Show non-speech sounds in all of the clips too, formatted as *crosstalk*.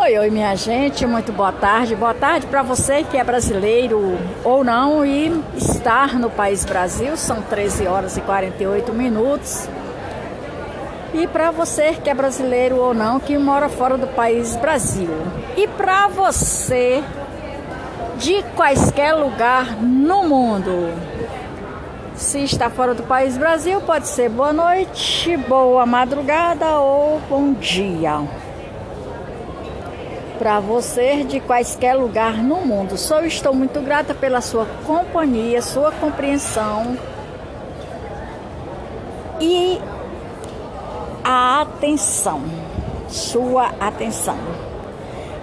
Oi, oi, minha gente, muito boa tarde. Boa tarde para você que é brasileiro ou não e estar no país Brasil. São 13 horas e 48 minutos. E para você que é brasileiro ou não que mora fora do país Brasil. E para você de quaisquer lugar no mundo. Se está fora do país Brasil, pode ser boa noite, boa madrugada ou bom dia para você de quaisquer lugar no mundo. Só estou muito grata pela sua companhia, sua compreensão e a atenção, sua atenção.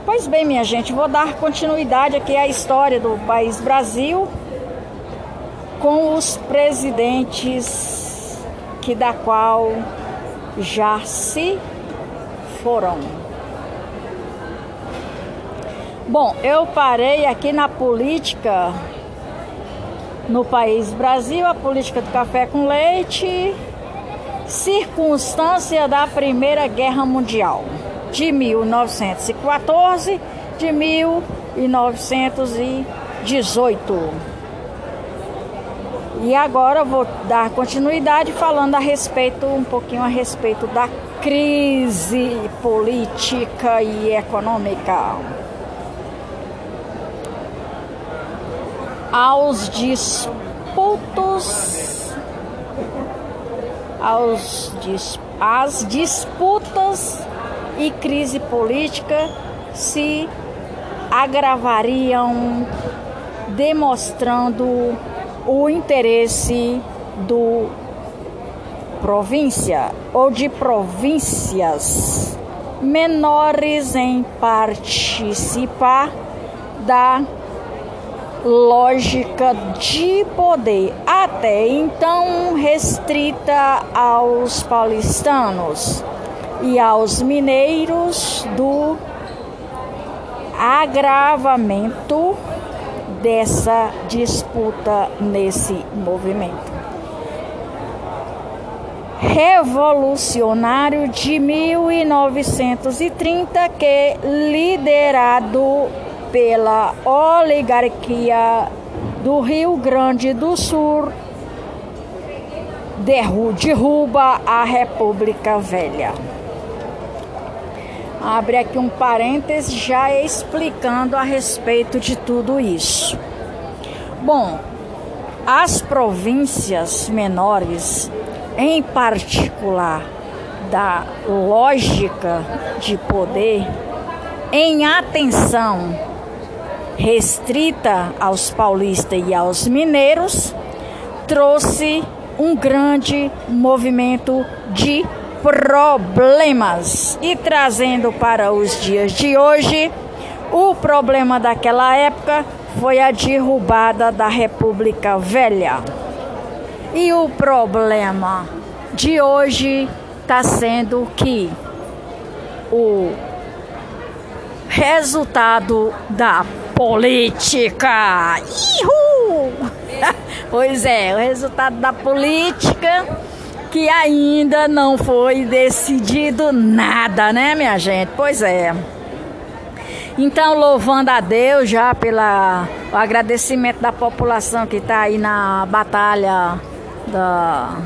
Pois bem, minha gente, vou dar continuidade aqui à história do país Brasil com os presidentes que da qual já se foram. Bom, eu parei aqui na política no país Brasil, a política do café com leite, circunstância da Primeira Guerra Mundial, de 1914 de 1918. E agora vou dar continuidade falando a respeito, um pouquinho a respeito da crise política e econômica. Aos disputos aos as disputas e crise política se agravariam demonstrando o interesse do província ou de províncias menores em participar da lógica de poder, até então restrita aos paulistanos e aos mineiros do agravamento dessa disputa nesse movimento. Revolucionário de 1930 que liderado pela oligarquia do Rio Grande do Sul derruba a República Velha. Abre aqui um parêntese já explicando a respeito de tudo isso. Bom, as províncias menores, em particular da lógica de poder, em atenção restrita aos paulistas e aos mineiros, trouxe um grande movimento de problemas. E trazendo para os dias de hoje, o problema daquela época foi a derrubada da República Velha. E o problema de hoje está sendo que o resultado da política. Ihu! *laughs* Pois é, o resultado da política que ainda não foi decidido nada, né, minha gente? Pois é. Então, louvando a Deus já pelo agradecimento da população que está aí na batalha da,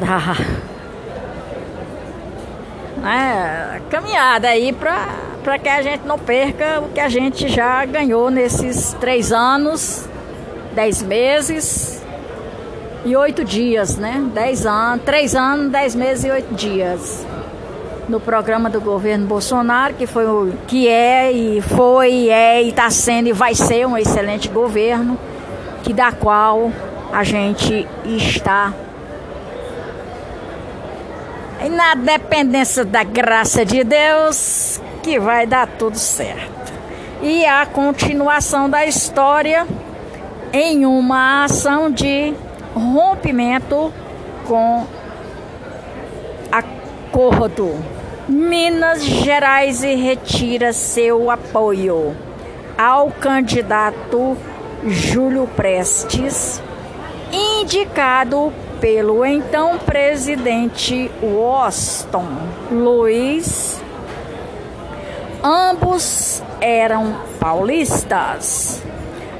da né, caminhada aí para que a gente não perca o que a gente já ganhou nesses três anos, dez meses e oito dias, né? Dez anos, três anos, dez meses e oito dias. No programa do governo Bolsonaro, que foi o que é e foi, é e está sendo e vai ser um excelente governo, que da qual a gente está e na dependência da graça de Deus que vai dar tudo certo. E a continuação da história em uma ação de rompimento com acordo. Minas Gerais retira seu apoio ao candidato Júlio Prestes, indicado pelo então presidente Washington Luiz Ambos eram paulistas.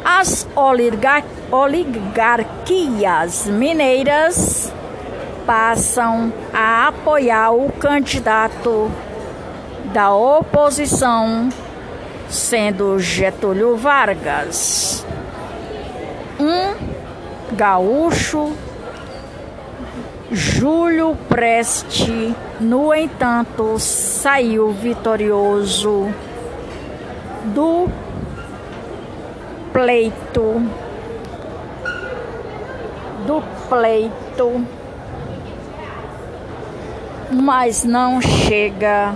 As oligarquias mineiras passam a apoiar o candidato da oposição, sendo Getúlio Vargas. Um gaúcho, Júlio Preste, no entanto, saiu vitorioso do pleito do pleito mas não chega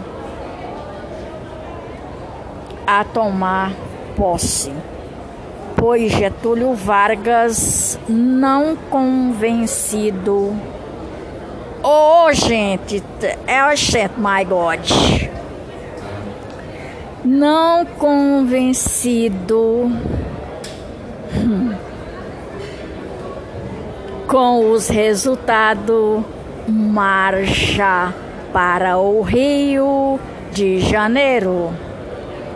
a tomar posse, pois Getúlio Vargas não convencido. Oh, gente, é o gente, my God. Não convencido com os resultados marcha para o Rio de Janeiro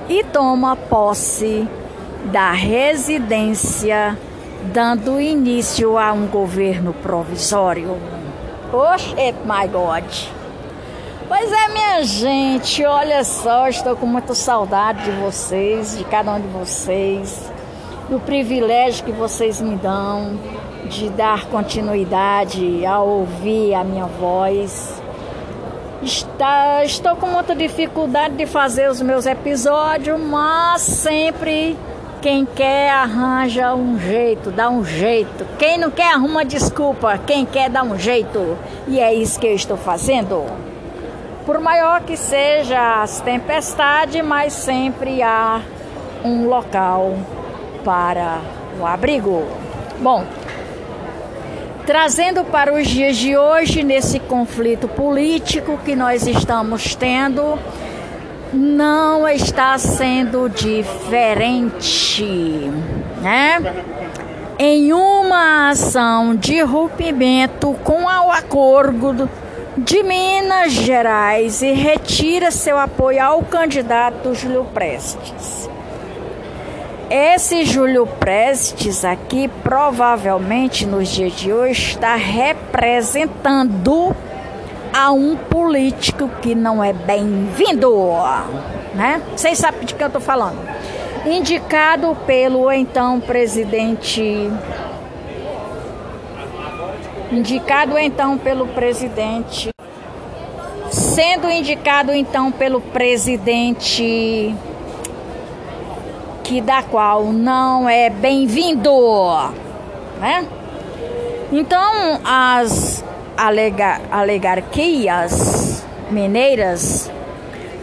e toma posse da residência, dando início a um governo provisório. Oxe, my God! Pois é, minha gente, olha só, estou com muita saudade de vocês, de cada um de vocês, do privilégio que vocês me dão de dar continuidade a ouvir a minha voz. Está, estou com muita dificuldade de fazer os meus episódios, mas sempre quem quer arranja um jeito, dá um jeito. Quem não quer arruma desculpa, quem quer dá um jeito. E é isso que eu estou fazendo. Por maior que seja as tempestades, mas sempre há um local para o abrigo. Bom, trazendo para os dias de hoje, nesse conflito político que nós estamos tendo, não está sendo diferente, né? Em uma ação de rompimento com o acordo de Minas Gerais e retira seu apoio ao candidato Júlio Prestes. Esse Júlio Prestes aqui, provavelmente nos dias de hoje, está representando a um político que não é bem-vindo, né? Vocês sabem de que eu estou falando. Indicado pelo então presidente. Indicado então pelo presidente. Sendo indicado então pelo presidente que da qual não é bem-vindo, né? Então, as alega, alegarquias mineiras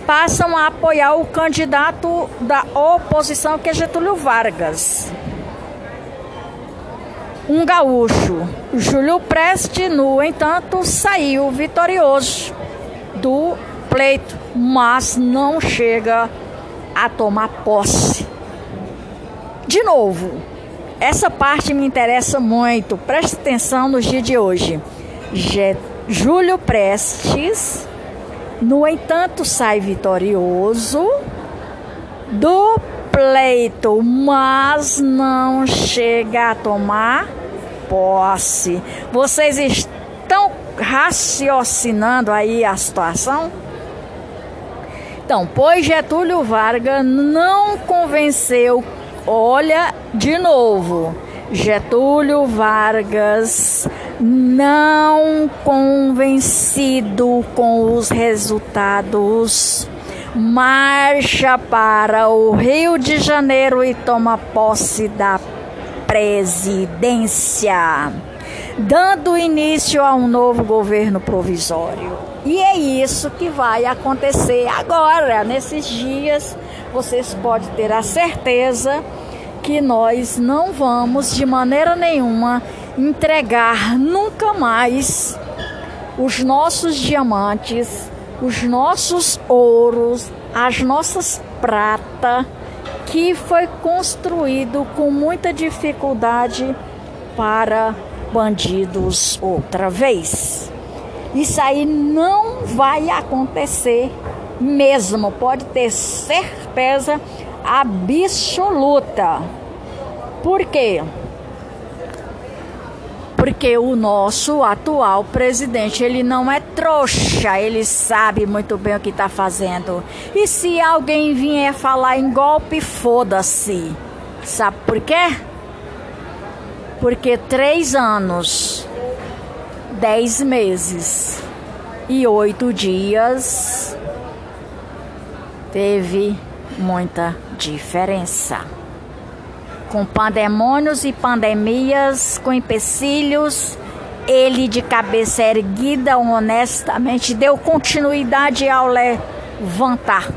passam a apoiar o candidato da oposição, que é Getúlio Vargas. Um gaúcho, Júlio Preste, no entanto, saiu vitorioso do pleito, mas não chega a tomar posse de novo, essa parte me interessa muito. Preste atenção nos dias de hoje. Júlio Prestes, no entanto, sai vitorioso do pleito, mas não chega a tomar posse. Vocês estão raciocinando aí a situação? Então, pois Getúlio Vargas não convenceu Olha de novo, Getúlio Vargas não convencido com os resultados marcha para o Rio de Janeiro e toma posse da presidência, dando início a um novo governo provisório. E é isso que vai acontecer agora, nesses dias vocês podem ter a certeza que nós não vamos de maneira nenhuma entregar nunca mais os nossos diamantes, os nossos ouros, as nossas prata que foi construído com muita dificuldade para bandidos outra vez. Isso aí não vai acontecer mesmo, pode ter certeza absoluta. Por quê? Porque o nosso atual presidente, ele não é trouxa, ele sabe muito bem o que está fazendo. E se alguém vier falar em golpe, foda-se. Sabe por quê? Porque três anos, dez meses e oito dias teve muita diferença. Com pandemônios e pandemias, com empecilhos, ele de cabeça erguida, honestamente, deu continuidade ao levantar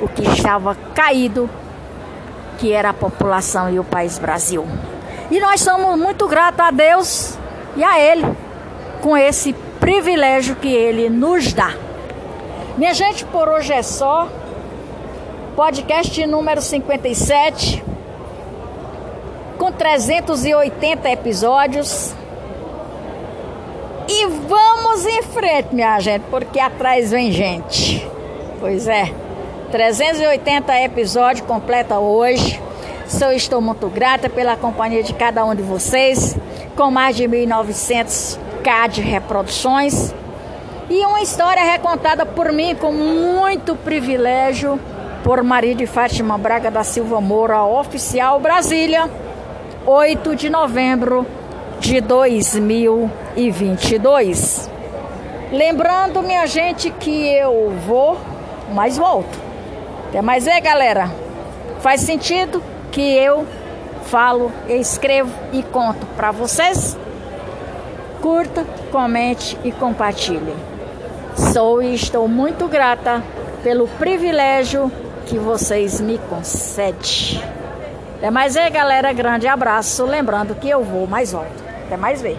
o que estava caído, que era a população e o país Brasil. E nós somos muito gratos a Deus e a Ele com esse privilégio que Ele nos dá. Minha gente, por hoje é só. Podcast número 57, com 380 episódios. E vamos em frente, minha gente, porque atrás vem gente. Pois é, 380 episódios completa hoje. Sou estou muito grata pela companhia de cada um de vocês, com mais de 1.900k de reproduções. E uma história recontada por mim com muito privilégio por Maria de Fátima Braga da Silva Moura, oficial Brasília, 8 de novembro de 2022. Lembrando, minha gente, que eu vou, mas volto. Até mais aí, galera. Faz sentido que eu falo, escrevo e conto para vocês? Curta, comente e compartilhe. Sou e estou muito grata pelo privilégio que vocês me concedem. Até mais aí, galera. Grande abraço. Lembrando que eu vou, mais volto. Até mais ver.